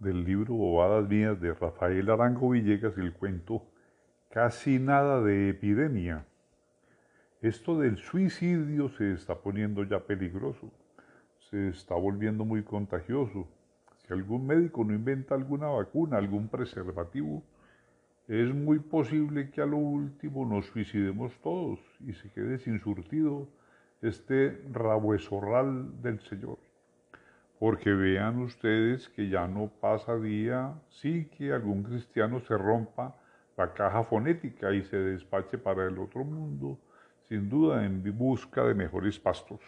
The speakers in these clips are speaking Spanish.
del libro Bobadas Mías de Rafael Arango Villegas el cuento Casi nada de epidemia. Esto del suicidio se está poniendo ya peligroso, se está volviendo muy contagioso. Si algún médico no inventa alguna vacuna, algún preservativo, es muy posible que a lo último nos suicidemos todos y se quede sin surtido este rabuesorral del Señor. Porque vean ustedes que ya no pasa día sí que algún cristiano se rompa la caja fonética y se despache para el otro mundo, sin duda en busca de mejores pastos.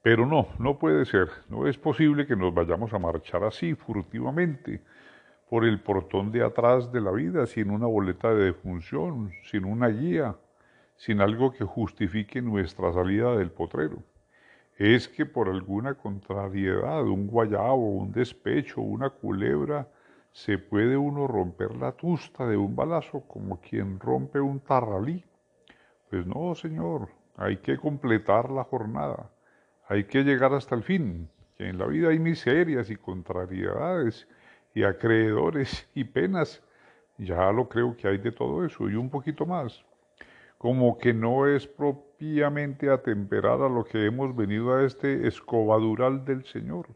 Pero no, no puede ser, no es posible que nos vayamos a marchar así, furtivamente, por el portón de atrás de la vida, sin una boleta de defunción, sin una guía, sin algo que justifique nuestra salida del potrero. Es que por alguna contrariedad, un guayabo, un despecho, una culebra, se puede uno romper la tusta de un balazo como quien rompe un tarralí. Pues no, señor, hay que completar la jornada, hay que llegar hasta el fin, que en la vida hay miserias y contrariedades y acreedores y penas. Ya lo creo que hay de todo eso y un poquito más. Como que no es propiamente atemperar a lo que hemos venido a este escobadural del Señor.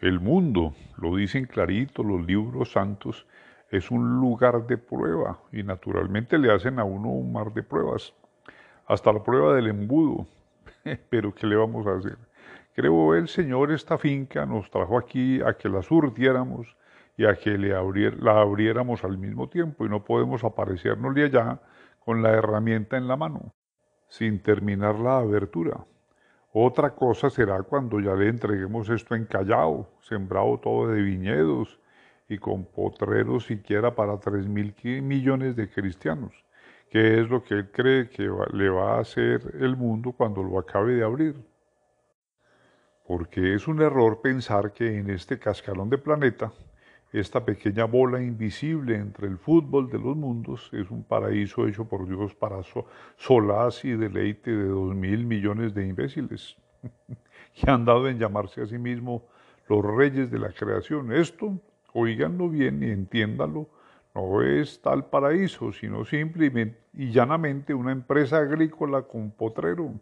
El mundo, lo dicen clarito los libros santos, es un lugar de prueba y naturalmente le hacen a uno un mar de pruebas, hasta la prueba del embudo. Pero ¿qué le vamos a hacer? Creo el Señor esta finca nos trajo aquí a que la surtiéramos y a que le la abriéramos al mismo tiempo y no podemos aparecernos de allá con la herramienta en la mano, sin terminar la abertura. Otra cosa será cuando ya le entreguemos esto encallado, sembrado todo de viñedos y con potreros siquiera para tres mil millones de cristianos, que es lo que él cree que le va a hacer el mundo cuando lo acabe de abrir porque es un error pensar que en este cascarón de planeta, esta pequeña bola invisible entre el fútbol de los mundos es un paraíso hecho por Dios para solaz y deleite de dos mil millones de imbéciles que han dado en llamarse a sí mismos los reyes de la creación. Esto, oíganlo bien y entiéndanlo, no es tal paraíso, sino simplemente y llanamente una empresa agrícola con potrero.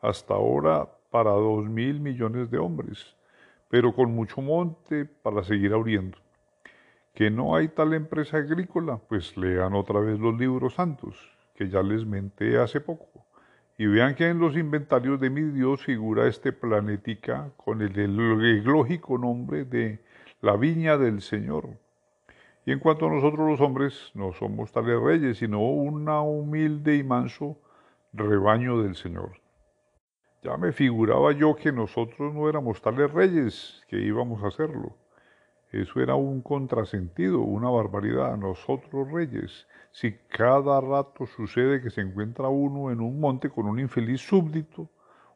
Hasta ahora para dos mil millones de hombres, pero con mucho monte para seguir abriendo. Que no hay tal empresa agrícola, pues lean otra vez los libros santos, que ya les menté hace poco, y vean que en los inventarios de mi Dios figura este planetica con el, el lógico nombre de la viña del Señor. Y en cuanto a nosotros los hombres, no somos tales reyes, sino una humilde y manso rebaño del Señor. Ya me figuraba yo que nosotros no éramos tales reyes, que íbamos a hacerlo. Eso era un contrasentido, una barbaridad. Nosotros reyes, si cada rato sucede que se encuentra uno en un monte con un infeliz súbdito,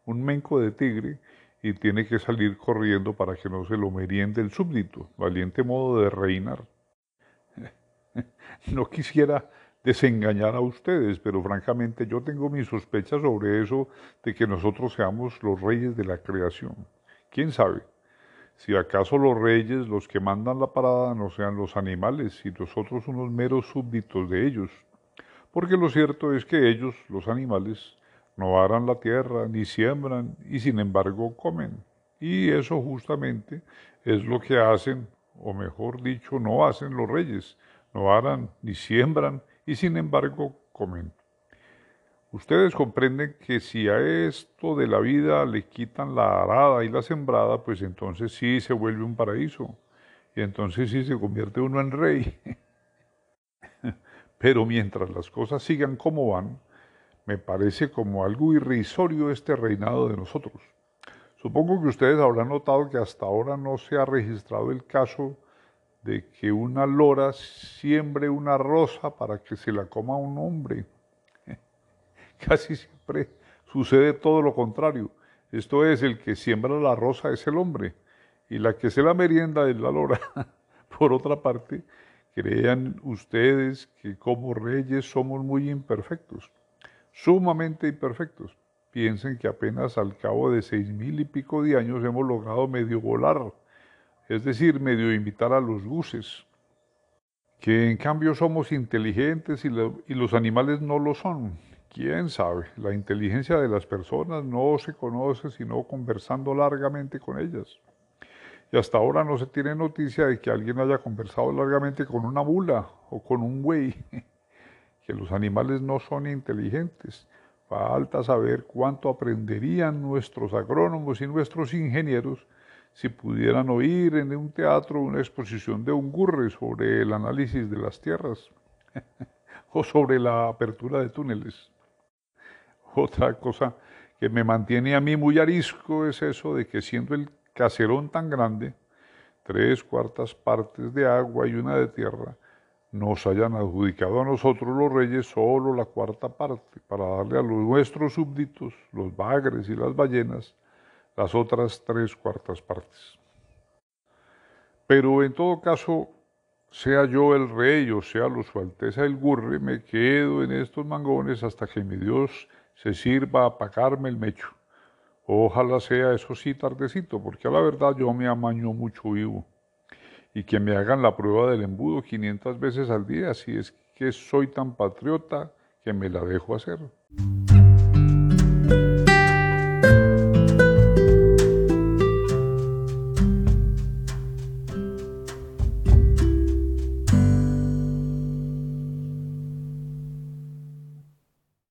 un menco de tigre, y tiene que salir corriendo para que no se lo meriende el súbdito, valiente modo de reinar. no quisiera desengañar a ustedes, pero francamente yo tengo mis sospechas sobre eso de que nosotros seamos los reyes de la creación. ¿Quién sabe? Si acaso los reyes, los que mandan la parada, no sean los animales y nosotros unos meros súbditos de ellos. Porque lo cierto es que ellos, los animales, no aran la tierra, ni siembran, y sin embargo comen. Y eso justamente es lo que hacen, o mejor dicho, no hacen los reyes. No aran, ni siembran, y sin embargo comen. Ustedes comprenden que si a esto de la vida le quitan la arada y la sembrada, pues entonces sí se vuelve un paraíso. Y entonces sí se convierte uno en rey. Pero mientras las cosas sigan como van, me parece como algo irrisorio este reinado de nosotros. Supongo que ustedes habrán notado que hasta ahora no se ha registrado el caso de que una lora siembre una rosa para que se la coma un hombre. Casi siempre sucede todo lo contrario. Esto es, el que siembra la rosa es el hombre y la que se la merienda es la lora. Por otra parte, crean ustedes que como reyes somos muy imperfectos, sumamente imperfectos. Piensen que apenas al cabo de seis mil y pico de años hemos logrado medio volar es decir, medio imitar a los guses, que en cambio somos inteligentes y los animales no lo son. ¿Quién sabe? La inteligencia de las personas no se conoce sino conversando largamente con ellas. Y hasta ahora no se tiene noticia de que alguien haya conversado largamente con una mula o con un buey. Que los animales no son inteligentes. Falta saber cuánto aprenderían nuestros agrónomos y nuestros ingenieros si pudieran oír en un teatro una exposición de un gurre sobre el análisis de las tierras o sobre la apertura de túneles. Otra cosa que me mantiene a mí muy arisco es eso de que siendo el caserón tan grande, tres cuartas partes de agua y una de tierra, nos hayan adjudicado a nosotros los reyes solo la cuarta parte, para darle a los nuestros súbditos, los bagres y las ballenas, las otras tres cuartas partes. Pero en todo caso, sea yo el rey o sea lo su alteza el gurre, me quedo en estos mangones hasta que mi Dios se sirva a pagarme el mecho. Ojalá sea eso sí tardecito, porque a la verdad yo me amaño mucho vivo. Y que me hagan la prueba del embudo 500 veces al día, si es que soy tan patriota que me la dejo hacer.